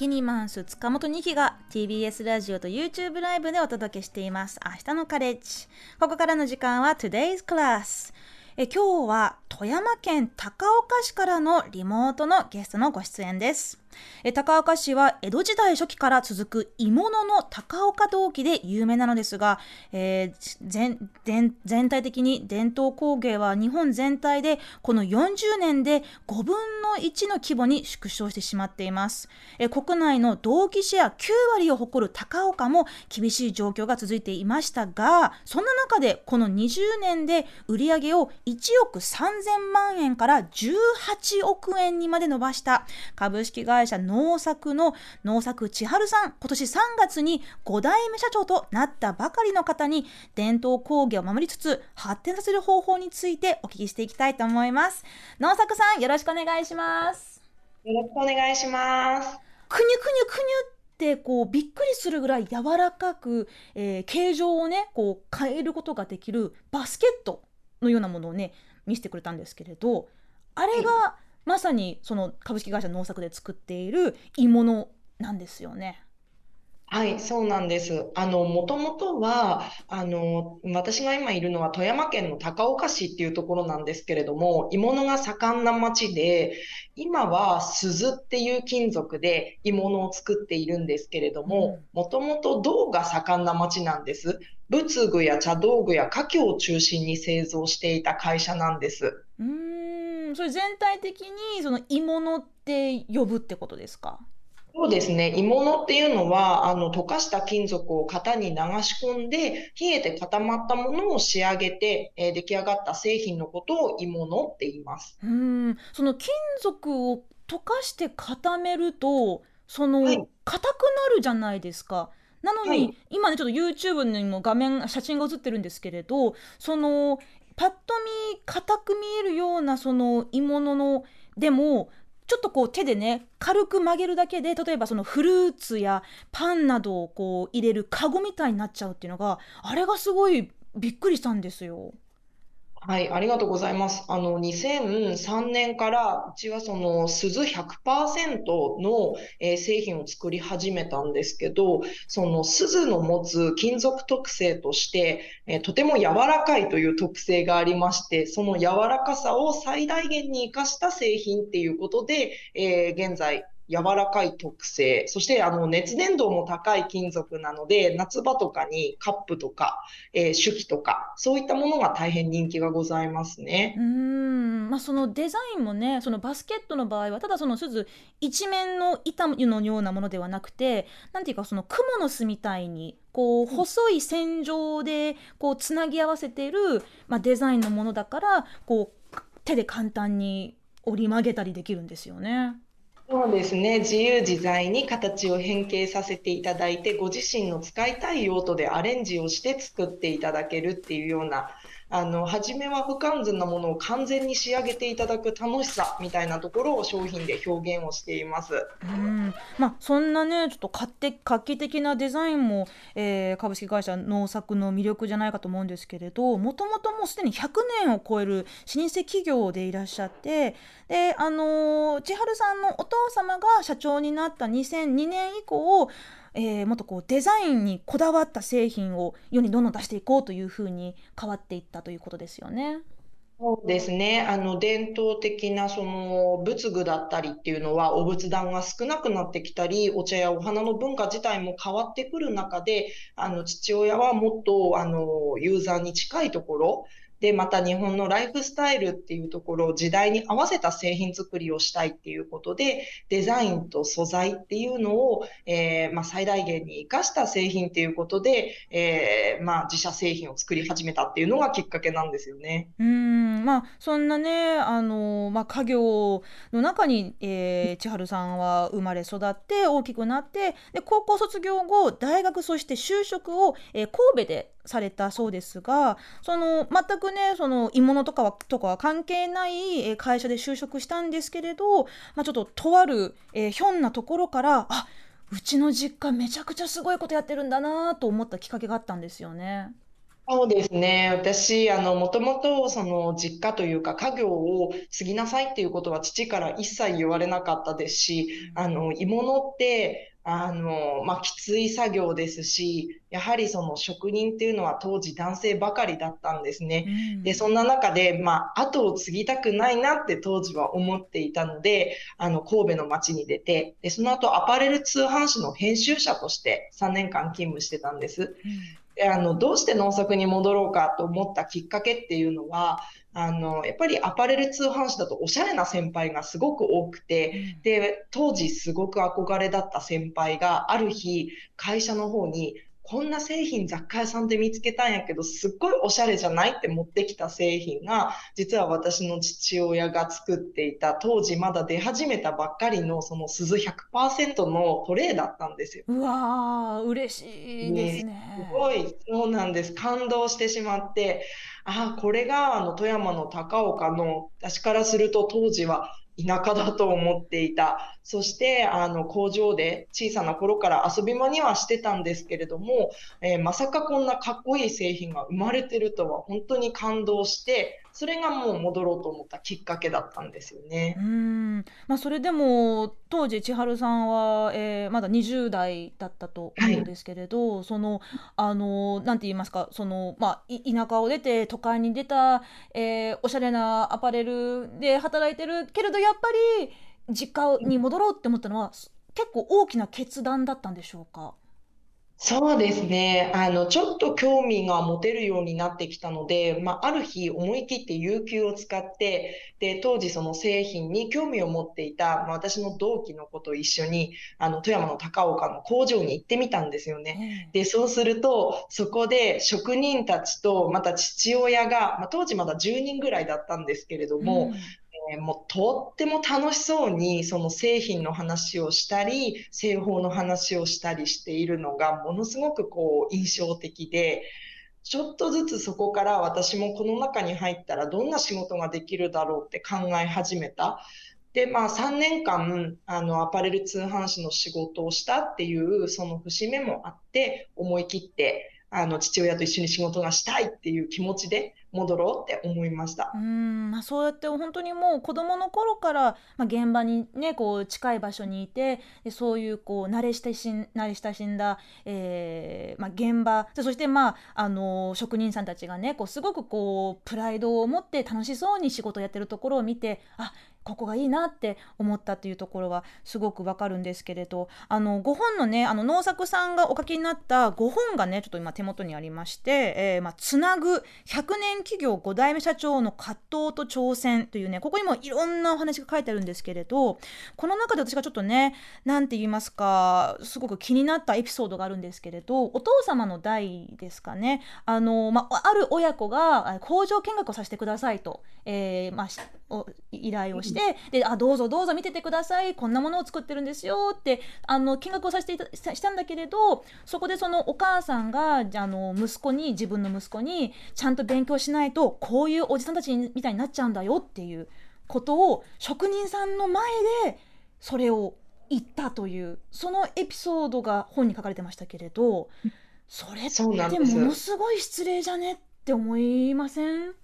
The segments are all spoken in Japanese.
キニマンス塚本二期が TBS ラジオと YouTube ライブでお届けしています。明日のカレッジ。ここからの時間は Today's Class え今日は富山県高岡市からのリモートのゲストのご出演です。え高岡市は江戸時代初期から続く鋳物の高岡陶器で有名なのですが、えー、全全体的に伝統工芸は日本全体でこの40年で5分の1の規模に縮小してしまっています、え国内の陶器シェア9割を誇る高岡も厳しい状況が続いていましたがそんな中でこの20年で売り上げを1億3000万円から18億円にまで伸ばした。株式会社社農作の農作千春さん、今年3月に5代目社長となったばかりの方に、伝統工芸を守りつつ、発展させる方法についてお聞きしていきたいと思います。農作さん、よろしくお願いします。よろしくお願いします。くにゅくにゅくにゅってこうびっくりするぐらい柔らかく、えー、形状をねこう変えることができるバスケットのようなものをね見せてくれたんですけれどあれがまさにその株式会社農作で作っている鋳物なんですよね。はい、そうなんです。あの、もともとは、あの、私が今いるのは富山県の高岡市っていうところなんですけれども、鋳物が盛んな町で、今は鈴っていう金属で鋳物を作っているんですけれども、もともと銅が盛んな町なんです。仏具や茶道具や家具を中心に製造していた会社なんです。うんそれ全体的にその鋳物って呼ぶってことですか？そうですね。鋳物っていうのは、あの、溶かした金属を型に流し込んで、冷えて固まったものを仕上げて、えー、出来上がった製品のことを鋳物って言います。うん。その金属を溶かして固めると、その、硬、はい、くなるじゃないですか。なのに、はい、今ね、ちょっと YouTube にも画面、写真が映ってるんですけれど、その、パッと見硬く見えるようなその鋳物のでもちょっとこう手でね軽く曲げるだけで例えばそのフルーツやパンなどをこう入れるカゴみたいになっちゃうっていうのがあれがすごいびっくりしたんですよ。はい、ありがとうございます。あの、2003年から、うちはその、鈴100%の、えー、製品を作り始めたんですけど、その鈴の持つ金属特性として、えー、とても柔らかいという特性がありまして、その柔らかさを最大限に活かした製品っていうことで、えー、現在、柔らかい特性、そしてあの熱伝導も高い金属なので、夏場とかにカップとか、えー、手記とか、そういったものが大変人気がございますね。うん、まあ、そのデザインもね、そのバスケットの場合は、ただその鈴一面の板のようなものではなくて、なんていうかその蜘蛛の巣みたいに、こう細い線状でこうつなぎ合わせている、まあ、デザインのものだからこう手で簡単に折り曲げたりできるんですよね。そうですね。自由自在に形を変形させていただいて、ご自身の使いたい用途でアレンジをして作っていただけるっていうようなあの、初めは不完全なものを完全に仕上げていただく楽しさみたいなところを商品で表現をしています。うん。まあ、そんなね、ちょっと画期的なデザインも、えー、株式会社農作の魅力じゃないかと思うんですけれど、もともともうすでに100年を超える老舗企業でいらっしゃって、で、あの、千春さんのお父様が社長になった2002年以降、えー、もっとこうデザインにこだわった製品を世にどんどん出していこうというふうに変わっていったということですよね。そうですね。あの、伝統的なその仏具だったりっていうのは、お仏壇が少なくなってきたり、お茶やお花の文化自体も変わってくる中で、あの、父親はもっと、あの、ユーザーに近いところ、で、また日本のライフスタイルっていうところを時代に合わせた製品作りをしたいっていうことで、デザインと素材っていうのを、えー、まあ、最大限に活かした製品っていうことで、えー、まあ、自社製品を作り始めたっていうのがきっかけなんですよね。うん、まあ、そんなね、あの、まあ、家業の中に、えー、千春さんは生まれ育って大きくなって、で、高校卒業後、大学そして就職を、えー、神戸でされたそうですが、その、全くね、その、鋳物とかは、とかは関係ない会社で就職したんですけれど、まあ、ちょっと、とある、えー、ひょんなところから、あ、うちの実家めちゃくちゃすごいことやってるんだなと思ったきっかけがあったんですよね。そうですね。私、あの、もともと、その、実家というか、家業を継ぎなさいっていうことは父から一切言われなかったですし、あの、鋳物って、あの、まあ、きつい作業ですし、やはりその職人っていうのは当時男性ばかりだったんですね。で、そんな中で、まあ、後を継ぎたくないなって当時は思っていたので、あの、神戸の街に出て、で、その後アパレル通販誌の編集者として3年間勤務してたんです。であのどうして農作に戻ろうかと思ったきっかけっていうのはあのやっぱりアパレル通販誌だとおしゃれな先輩がすごく多くて、で当時すごく憧れだった先輩がある日会社の方にこんな製品雑貨屋さんで見つけたんやけど、すっごいおしゃれじゃないって持ってきた製品が、実は私の父親が作っていた、当時まだ出始めたばっかりの、その鈴100%のトレイだったんですよ。うわー、嬉しいですね。ねすごい、そうなんです。感動してしまって、ああ、これがあの富山の高岡の、私からすると当時は田舎だと思っていた。そして、あの、工場で小さな頃から遊び場にはしてたんですけれども、えー、まさかこんなかっこいい製品が生まれてるとは本当に感動して、それがもう戻ろうと思ったきっかけだったんですよね。うん、まあ、それでも当時千春さんは、えー、まだ20代だったと思うんですけれど、はい、そのあのなんて言いますかその、まあ、田舎を出て都会に出た、えー、おしゃれなアパレルで働いてるけれどやっぱり実家に戻ろうって思ったのは結構大きな決断だったんでしょうか？そうですね。あの、ちょっと興味が持てるようになってきたので、まあ、ある日思い切って有給を使って、で、当時その製品に興味を持っていた、まあ、私の同期の子と一緒に、あの、富山の高岡の工場に行ってみたんですよね。で、そうすると、そこで職人たちと、また父親が、まあ、当時まだ10人ぐらいだったんですけれども、え、もうとっても楽しそうにその製品の話をしたり製法の話をしたりしているのがものすごくこう印象的でちょっとずつそこから私もこの中に入ったらどんな仕事ができるだろうって考え始めた。で、まあ3年間、あの、アパレル通販誌の仕事をしたっていう、その節目もあって、思い切って、あの、父親と一緒に仕事がしたいっていう気持ちで、戻ろうって思いました。うん、まあ、そうやって本当にもう子供の頃から、まあ、現場にねこう近い場所にいてでそういうこう慣れ親しん慣れ親しんだ、えーまあ、現場そしてまああの職人さんたちがねこうすごくこうプライドを持って楽しそうに仕事をやってるところを見てあここがいいなって思ったっていうところはすごくわかるんですけれどあの5本のねあの農作さんがお書きになった5本がねちょっと今手元にありまして、えーまあ、つなぐ100年企業5代目社長の葛藤と挑戦というねここにもいろんなお話が書いてあるんですけれどこの中で私がちょっとね何て言いますかすごく気になったエピソードがあるんですけれどお父様の代ですかねあの、まあ、ある親子が工場見学をさせてくださいと、えーまあ、依頼をして、であどうぞどうぞ見ててください。こんなものを作ってるんですよ。ってあの見学をさせていたしたんだけれどそこでそのお母さんがあの息子に自分の息子にちゃんと勉強しないとこういうおじさんたちみたいになっちゃうんだよ。っていうことを職人さんの前でそれを言ったというそのエピソードが本に書かれてましたけれどそれってものすごい失礼じゃね？って思いません？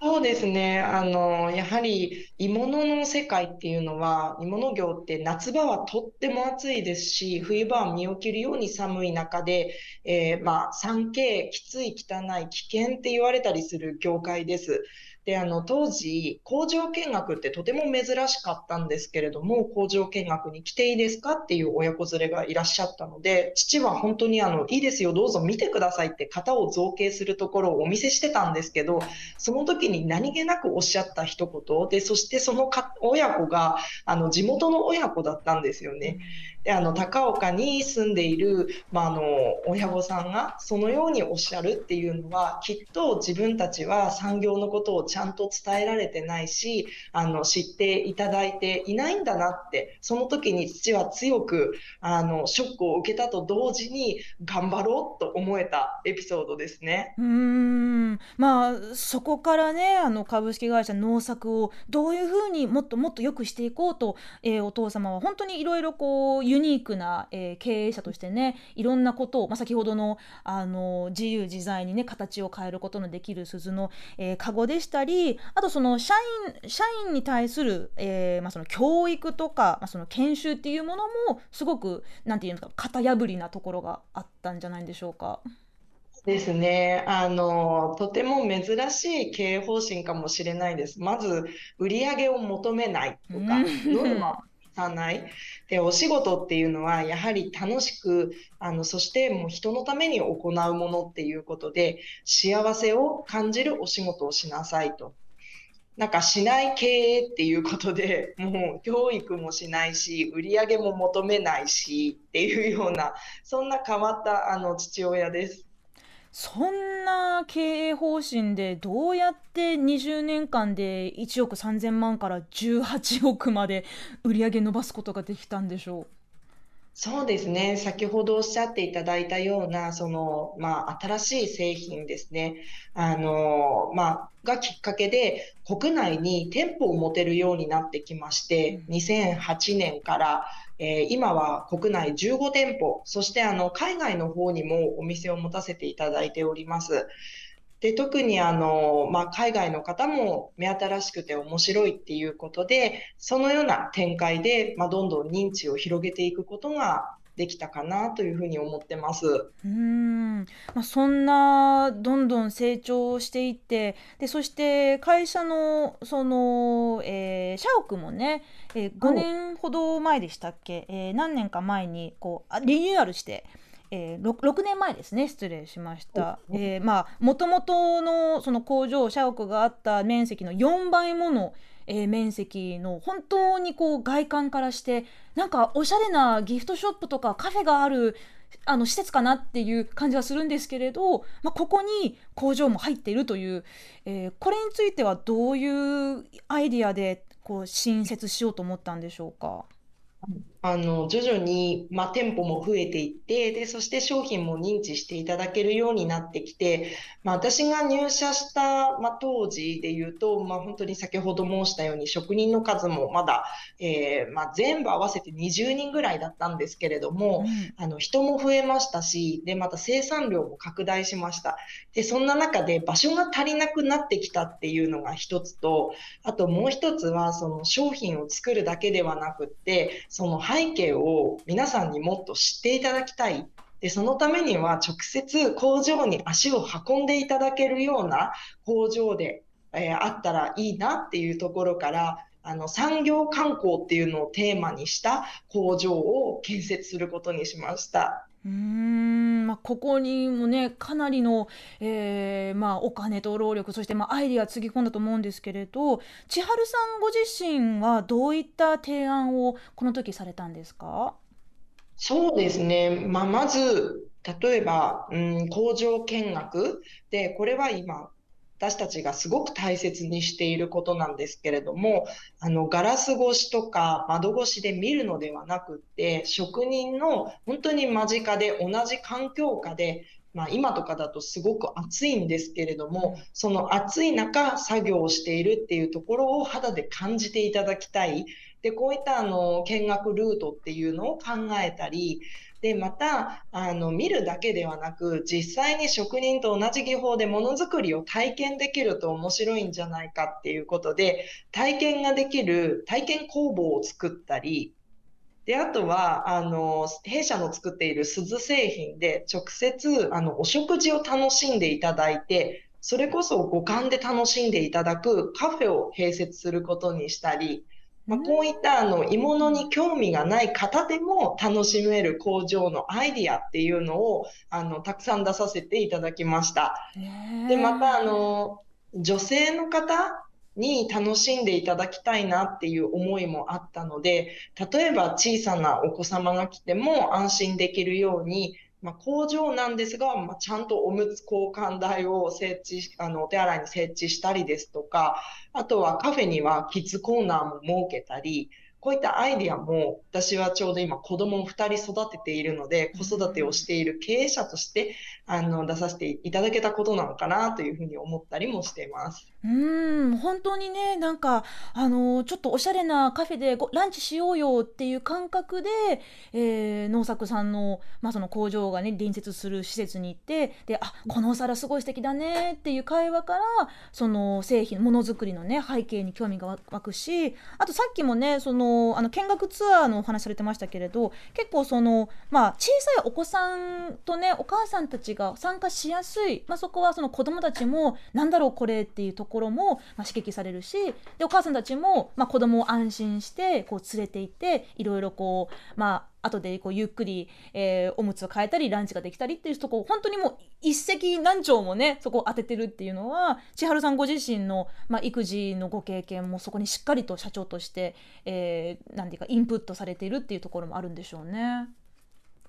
そうですね。あの、やはり鋳物の世界っていうのは、鋳物業って夏場はとっても暑いですし、冬場は身を切るように寒い中で、えー、まあ、3K、きつい、汚い、危険って言われたりする業界です。で、あの、当時、工場見学ってとても珍しかったんですけれども、工場見学に来ていいですかっていう親子連れがいらっしゃったので、父は本当にあの、いいですよ、どうぞ見てくださいって型を造形するところをお見せしてたんですけど、その時に何気なくおっしゃった一言で、そしてそのか親子が、あの、地元の親子だったんですよね。であの高岡に住んでいる、まあ、あの親御さんがそのようにおっしゃるっていうのはきっと自分たちは産業のことをちちゃんと伝えられてないし、あの、知っていただいていないんだなって、その時に父は強く、あの、ショックを受けたと同時に、頑張ろうと思えたエピソードですね。うーん、まあ、そこからね、あの、株式会社農作をどういうふうにもっともっと良くしていこうと、えー、お父様は本当にいろいろこう、ユニークな、えー、経営者としてね、いろんなことを、まあ、先ほどの、あの、自由自在にね、形を変えることのできる鈴の、えー、カゴでしたり、あとその、社員、社員に対する、えー、まあ、その教育とか、まあ、その研修っていうものも、すごく、なんていうんですか、型破りなところがあったんじゃないんでしょうか。ですね。あの、とても珍しい経営方針かもしれないです。まず、売上を求めないとか、ノルマをさない。で、お仕事っていうのは、やはり楽しく、あの、そしてもう人のために行うものっていうことで、幸せを感じるお仕事をしなさいと。なんかしない経営っていうことで、もう教育もしないし、売り上げも求めないしっていうような、そんな変わったあの父親です。そんな経営方針でどうやって20年間で1億3000万から18億まで売り上げ伸ばすことができたんでしょう？そうですね。先ほどおっしゃっていただいたような、その、まあ、新しい製品ですね。あの、まあ、がきっかけで、国内に店舗を持てるようになってきまして、2008年から、えー、今は国内15店舗、そしてあの、海外の方にもお店を持たせていただいております。で、特にあの、まあ、海外の方も目新しくて面白いっていうことで、そのような展開で、まあ、どんどん認知を広げていくことができたかなというふうに思ってます。うん、まあ、そんなどんどん成長していってでそして会社のその、えー、社屋もね、えー、5年ほど前でしたっけ、えー、何年か前にこうリニューアルしてえー、6, 6, 年前ですね失礼しました。えー、まあもともとのその工場社屋があった面積の4倍もの、えー、面積の本当にこう外観からしてなんかおしゃれなギフトショップとかカフェがあるあの施設かなっていう感じはするんですけれど、まあ、ここに工場も入っているという、えー、これについてはどういうアイディアでこう新設しようと思ったんでしょうか？あの、徐々に、まあ、店舗も増えていって、で、そして商品も認知していただけるようになってきて、まあ、私が入社した、まあ、当時で言うと、まあ、本当に先ほど申したように、職人の数もまだ、えー、まあ、全部合わせて20人ぐらいだったんですけれども、うん、あの、人も増えましたし、で、また生産量も拡大しました。で、そんな中で場所が足りなくなってきたっていうのが一つと、あともう一つは、その商品を作るだけではなくって、その背景を皆さんにもっと知っていただきたい。で、そのためには直接工場に足を運んでいただけるような工場で、えー、あったらいいなっていうところから、あの産業観光っていうのをテーマにした工場を建設することにしました。うん、まあ、ここにもね、かなりの、えー、まあ、お金と労力、そして、まあ、アイディアつぎ込んだと思うんですけれど、千春さんご自身はどういった提案をこの時されたんですか？そうですね。まあ、まず、例えば、うん、工場見学で、これは今、私たちがすごく大切にしていることなんですけれども、あの、ガラス越しとか窓越しで見るのではなくって、職人の本当に間近で同じ環境下で、まあ、今とかだとすごく暑いんですけれども、その暑い中作業をしているっていうところを肌で感じていただきたい。で、こういったあの見学ルートっていうのを考えたり、で、また、あの、見るだけではなく、実際に職人と同じ技法でものづくりを体験できると面白いんじゃないかっていうことで、体験ができる体験工房を作ったり、で、あとは、あの、弊社の作っている鈴製品で直接、あの、お食事を楽しんでいただいて、それこそ五感で楽しんでいただくカフェを併設することにしたり、まあ、こういったあの鋳物に興味がない方でも楽しめる工場のアイディアっていうのをあのたくさん出させていただきました。で、またあの女性の方に楽しんでいただきたいなっていう思いもあったので、例えば小さなお子様が来ても安心できるように、まあ、工場なんですが、まあ、ちゃんとおむつ交換台を設置、あの、お手洗いに設置したりですとか、あとはカフェにはキッズコーナーも設けたり、こういったアイディアも私はちょうど今子供を2人育てているので子育てをしている経営者としてあの出させていただけたことなのかなというふうに思ったりもしています。うん本当にねなんかあのちょっとおしゃれなカフェでごランチしようよっていう感覚で、えー、農作さんの,、まあその工場がね隣接する施設に行ってであこのお皿すごい素敵だねっていう会話からその製品ものづくりのね背景に興味が湧くしあとさっきもねそのあの見学ツアーのお話されてましたけれど結構その、まあ、小さいお子さんとねお母さんたちが参加しやすい、まあ、そこはその子どもたちもなんだろうこれっていうところも、ま、刺激されるしでお母さんたちも、まあ、子供を安心してこう連れて行っていろいろこうまあ後でこうゆっくり、えー、おむつを変えたりランチができたりっていうとこ本当にもう一石何鳥もねそこを当ててるっていうのは千春さんご自身の、まあ、育児のご経験もそこにしっかりと社長として、えー、なんていうかインプットされているっていうところもあるんでしょうね。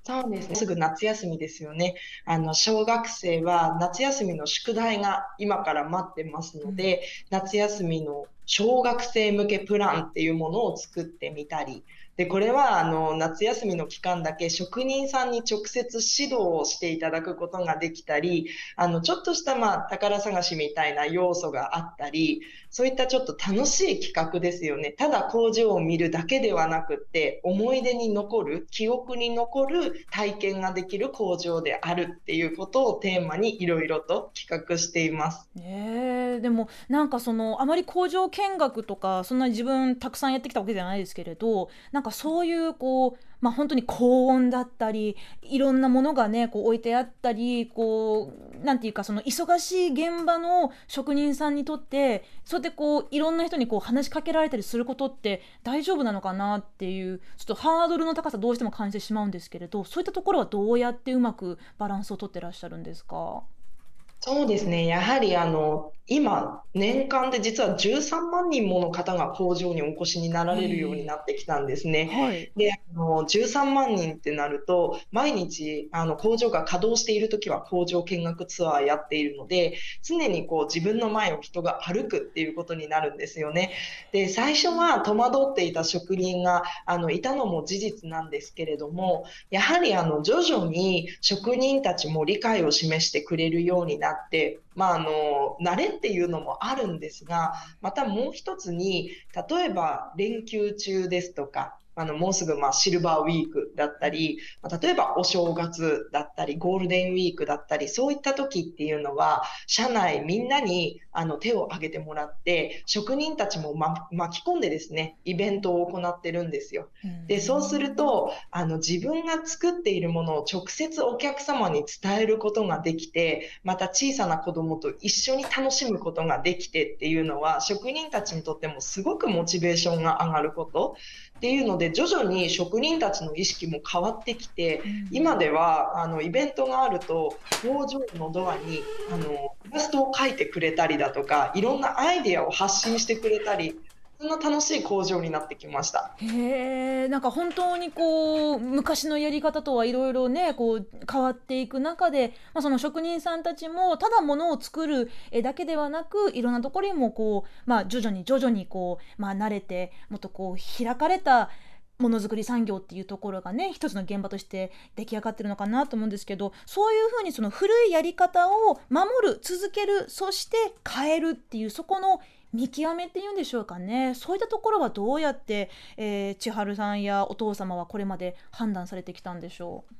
そうですね。すぐ夏休みですよね。あの、小学生は夏休みの宿題が今から待ってますので、うん、夏休みの小学生向けプランっていうものを作ってみたり、で、これは、あの、夏休みの期間だけ職人さんに直接指導をしていただくことができたり、あの、ちょっとした、まあ、宝探しみたいな要素があったり、そういったちょっと楽しい企画ですよね。ただ工場を見るだけではなくって、思い出に残る、記憶に残る体験ができる工場であるっていうことをテーマにいろいろと企画しています。えー、でもなんかそのあまり工場見学とかそんなに自分たくさんやってきたわけじゃないですけれどなんかそういうこうまあ、本当に高温だったりいろんなものがねこう置いてあったりこうなんていうかその忙しい現場の職人さんにとってそうやってこういろんな人にこう話しかけられたりすることって大丈夫なのかなっていうちょっとハードルの高さどうしても感じてしまうんですけれどそういったところはどうやってうまくバランスをとってらっしゃるんですか？そうですね。やはりあの、今、年間で実は13万人もの方が工場にお越しになられるようになってきたんですね。はい。で、あの、13万人ってなると、毎日、あの、工場が稼働しているときは工場見学ツアーやっているので、常にこう自分の前を人が歩くっていうことになるんですよね。で、最初は戸惑っていた職人が、あの、いたのも事実なんですけれども、やはりあの、徐々に職人たちも理解を示してくれるようになあって、まあ、あの、慣れっていうのもあるんですが、またもう一つに、例えば連休中ですとか、あの、もうすぐ、まあ、シルバーウィークだったり、まあ、例えばお正月だったり、ゴールデンウィークだったり、そういった時っていうのは、社内みんなに、あの、手を挙げてもらって、職人たちも、ま、巻き込んでですね、イベントを行ってるんですよ。で、そうすると、あの、自分が作っているものを直接お客様に伝えることができて、また小さな子供と一緒に楽しむことができてっていうのは、職人たちにとってもすごくモチベーションが上がること。っていうので徐々に職人たちの意識も変わってきて、今ではあのイベントがあると工場のドアにあのイラストを描いてくれたりだとかいろんなアイデアを発信してくれたりそんな楽しい工場になってきました。へえ、なんか本当にこう昔のやり方とはいろいろねこう変わっていく中で、まあ、その職人さんたちもただものを作るだけではなくいろんなところにもこう、まあ、徐々に徐々にこう、まあ、慣れてもっとこう開かれたものづくり産業っていうところがね一つの現場として出来上がってるのかなと思うんですけどそういうふうにその古いやり方を守る続けるそして変えるっていうそこの見極めっていうんでしょうかねそういったところはどうやって、えー、千春さんやお父様はこれまで判断されてきたんでしょう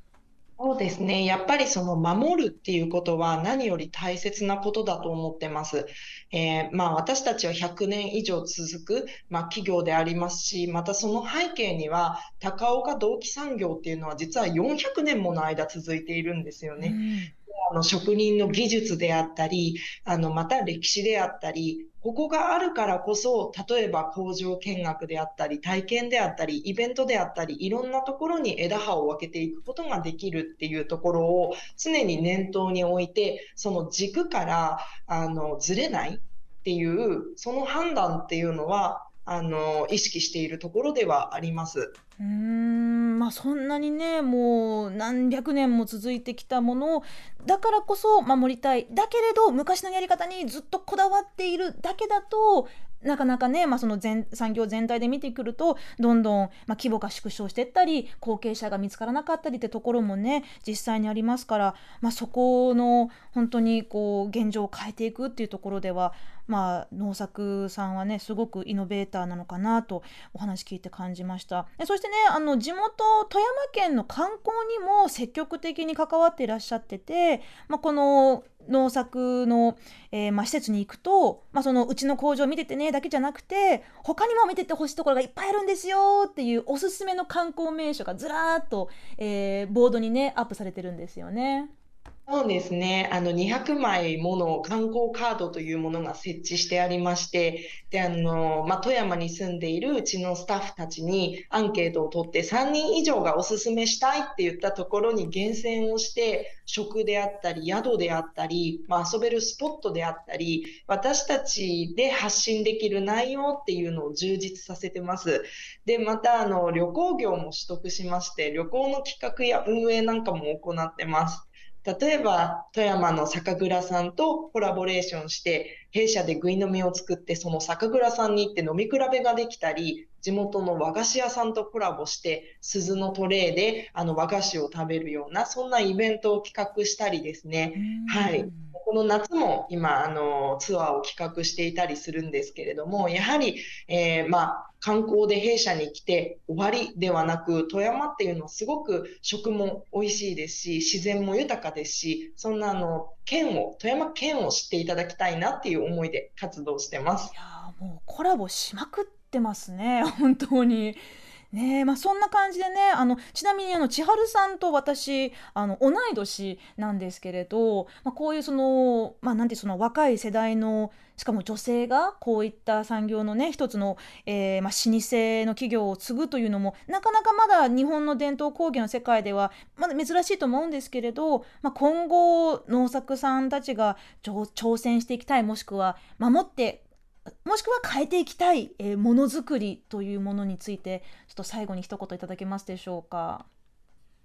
そうですね。やっぱりその守るっていうことは何より大切なことだと思ってます。えー、まあ私たちは100年以上続く、まあ、企業でありますし、またその背景には高岡銅器産業っていうのは実は400年もの間続いているんですよね。あの職人の技術であったり、あのまた歴史であったり、ここがあるからこそ、例えば工場見学であったり、体験であったり、イベントであったり、いろんなところに枝葉を分けていくことができるっていうところを常に念頭に置いて、その軸からあのずれないっていう、その判断っていうのは、あの意識しているところではあります。うんまあそんなにねもう何百年も続いてきたものをだからこそ守りたいだけれど昔のやり方にずっとこだわっているだけだとなかなかね、まあ、その全産業全体で見てくるとどんどん、まあ、規模が縮小していったり後継者が見つからなかったりってところもね実際にありますから、まあ、そこの本当にこう現状を変えていくっていうところでは、まあ、農作さんはねすごくイノベーターなのかなとお話聞いて感じましたそしてねあの地元富山県の観光にも積極的に関わっていらっしゃってて、まあ、この農作の、えー、まあ、施設に行くと、まあ、そのうちの工場見ててねだけじゃなくて他にも見ててほしいところがいっぱいあるんですよっていうおすすめの観光名所がずらーっと、えー、ボードにねアップされてるんですよね。そうですね。あの、200枚もの観光カードというものが設置してありまして、で、あの、まあ、富山に住んでいるうちのスタッフたちにアンケートを取って3人以上がおすすめしたいって言ったところに厳選をして、食であったり、宿であったり、まあ、遊べるスポットであったり、私たちで発信できる内容っていうのを充実させてます。で、また、あの、旅行業も取得しまして、旅行の企画や運営なんかも行ってます。例えば富山の酒蔵さんとコラボレーションして弊社でぐい飲みを作ってその酒蔵さんに行って飲み比べができたり地元の和菓子屋さんとコラボして鈴のトレーであの和菓子を食べるようなそんなイベントを企画したりですね。はいこの夏も今あのツアーを企画していたりするんですけれどもやはり、えー、まあ観光で弊社に来て終わりではなく富山っていうのはすごく食も美味しいですし自然も豊かですしそんなあの県を富山県を知っていただきたいなっていう思いで活動してます。いやもうコラボしまくってますね本当に。ねまあ、そんな感じでねあのちなみにあの千春さんと私あの同い年なんですけれど、まあ、こういうその,、まあ、なんてその若い世代のしかも女性がこういった産業のね一つの、えー、まあ、老舗の企業を継ぐというのもなかなかまだ日本の伝統工芸の世界ではまだ珍しいと思うんですけれど、まあ、今後農作さんたちが挑戦していきたいもしくは守ってもしくは変えていきたい、えー、ものづくりというものについてちょっと最後に一言いただけますでしょうか。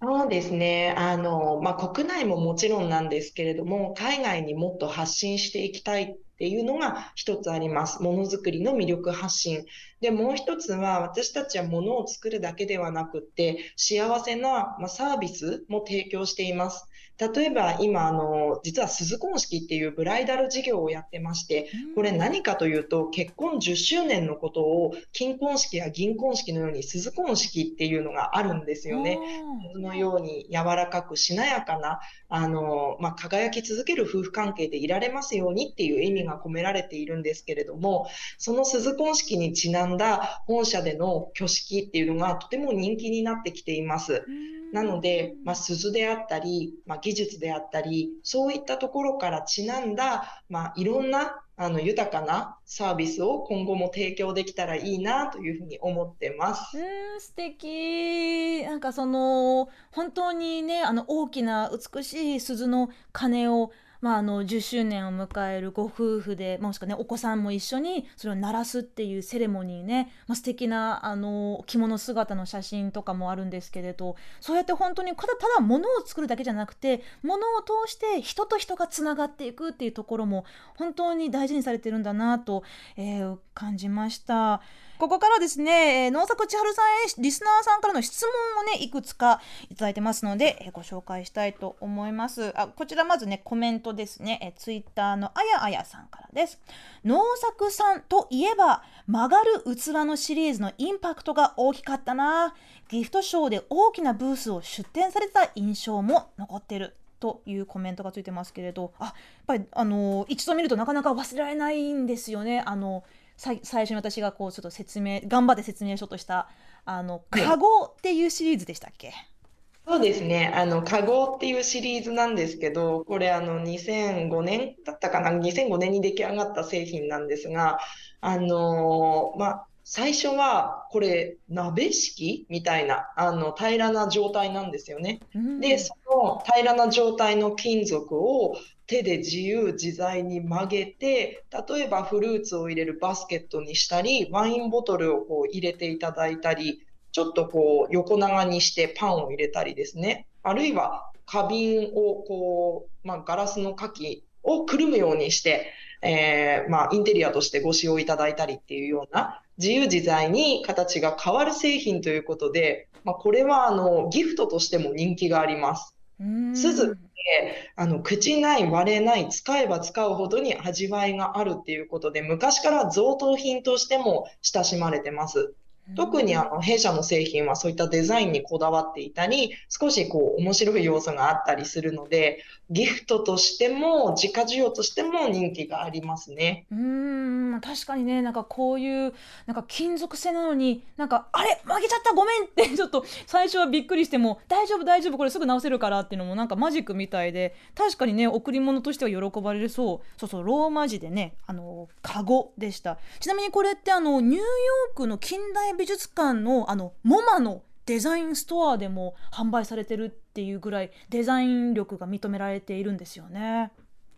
そうですね。あの、まあ、国内ももちろんなんですけれども、海外にもっと発信していきたいっていうのが一つあります。ものづくりの魅力発信。で、もう一つは、私たちはものを作るだけではなくって、幸せな、まあサービスも提供しています。例えば今、あの、実は鈴婚式っていうブライダル事業をやってまして、これ何かというと、結婚10周年のことを金婚式や銀婚式のように鈴婚式っていうのがあるんですよね。このように柔らかくしなやかな、あの、まあ、輝き続ける夫婦関係でいられますようにっていう意味が込められているんですけれども、その鈴婚式にちなんだ本社での挙式っていうのがとても人気になってきています。なので、まあ、鈴であったり、まあ、技術であったり、そういったところからちなんだ、まあ、いろんなあの豊かなサービスを今後も提供できたらいいなというふうに思ってます。うん素敵なんかその本当にねあの大きな美しい鈴の鐘をまあ、あの10周年を迎えるご夫婦でもしくはねお子さんも一緒にそれを鳴らすっていうセレモニーね、まあ、素敵なあの着物姿の写真とかもあるんですけれどそうやって本当にただただ物を作るだけじゃなくて物を通して人と人がつながっていくっていうところも本当に大事にされてるんだなと、えー、感じました。ここからですね、えー、農作千春さんへリスナーさんからの質問をね、いくつかいただいてますので、えー、ご紹介したいと思います。あ、こちらまずね、コメントですね、えー、ツイッターのあやあやさんからです。農作さんといえば、曲がる器のシリーズのインパクトが大きかったな。ギフトショーで大きなブースを出展された印象も残ってる。というコメントがついてますけれどあやっぱりあの一度見るとなかなか忘れられないんですよねあの最初に私がこうちょっと説明頑張って説明書としたあの「カゴ」っていうシリーズでしたっけ、そうですね。あの、カゴっていうシリーズなんですけど、これあの、2005年だったかな ?2005 年に出来上がった製品なんですが、あのまあ、最初はこれ鍋敷みたいなあの平らな状態なんですよね。で、その平らな状態の金属を手で自由自在に曲げて、例えばフルーツを入れるバスケットにしたり、ワインボトルをこう入れていただいたり、ちょっとこう横長にしてパンを入れたりですね。あるいは花瓶をこう、まあ、ガラスの花器をくるむようにして、えー、まあ、インテリアとしてご使用いただいたりっていうような自由自在に形が変わる製品ということで、まあ、これはあのギフトとしても人気があります。鈴ってあの口ない割れない使えば使うほどに味わいがあるっていうことで昔から贈答品としても親しまれてます。特にあの弊社の製品はそういったデザインにこだわっていたり、少しこう面白い要素があったりするので、ギフトとしても自家需要としても人気がありますね。うーん、確かにね、なんかこういうなんか金属製なのに、なんかあれ負けちゃったごめんって ちょっと最初はびっくりしても大丈夫大丈夫これすぐ直せるからっていうのもなんかマジックみたいで、確かにね贈り物としては喜ばれそう。そうそうローマ字でね、あのカゴでした。ちなみにこれってあのニューヨークの近代美術館のあのモマのデザインストアでも販売されてるっていうぐらいデザイン力が認められているんですよね。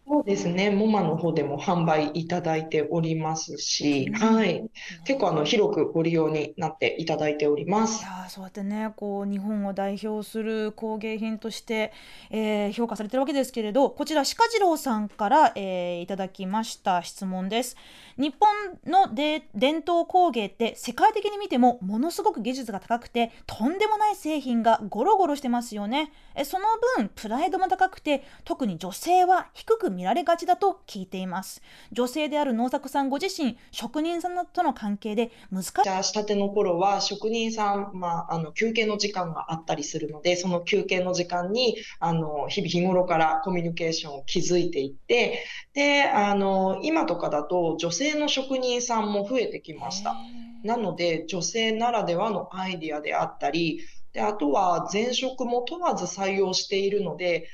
そうですね。モマの方でも販売いただいておりますし、はい。結構あの広くご利用になっていただいておりまいす。やそうやってねこう日本を代表する工芸品として、えー評価されてるわけですけれどこちら鹿次郎さんから、えーいただきました質問です。日本ので伝統工芸って世界的に見てもものすごく技術が高くてとんでもない製品がゴロゴロしてますよねえその分プライドも高くて特に女性は低く見られがちだと聞いています。女性である農作さんご自身職人さんとの関係で難しい。じゃあしたての頃は職人さん、まあ、あの休憩の時間があったりするのでその休憩の時間にあの日々日頃からコミュニケーションを築いていってであの今とかだと女性性の職人さんも増えてきました。なので、女性ならではのアイディアであったり、であとは前職も問わず採用しているので、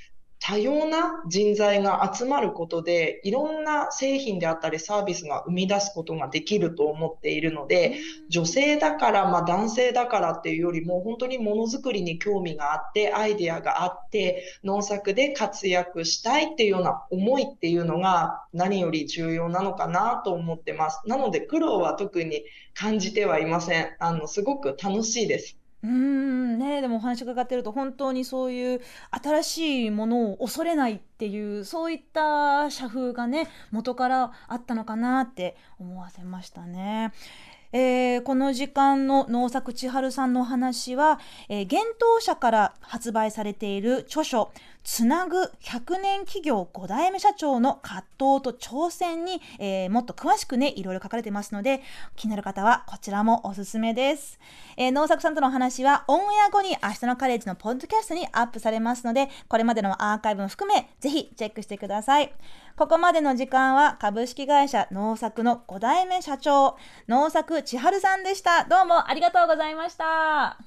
多様な人材が集まることで、いろんな製品であったりサービスが生み出すことができると思っているので、女性だから、まあ、男性だからっていうよりも、本当にものづくりに興味があって、アイデアがあって、農作で活躍したいっていうような思いっていうのが何より重要なのかなと思ってます。なので苦労は特に感じてはいません。あの、すごく楽しいです。うん、ね、でもお話伺ってると本当にそういう新しいものを恐れないっていう、そういった社風がね、元からあったのかなって思わせましたね。えー、この時間の農作千春さんのお話は、えー、幻冬社から発売されている著書つなぐ100年企業5代目社長の葛藤と挑戦に、えー、もっと詳しくねいろいろ書かれてますので気になる方はこちらもおすすめです、えー、農作さんとのお話はオンエア後に明日のカレッジのポッドキャストにアップされますのでこれまでのアーカイブも含めぜひチェックしてください。ここまでの時間は株式会社農作の5代目社長農作千春さんでした。どうもありがとうございました。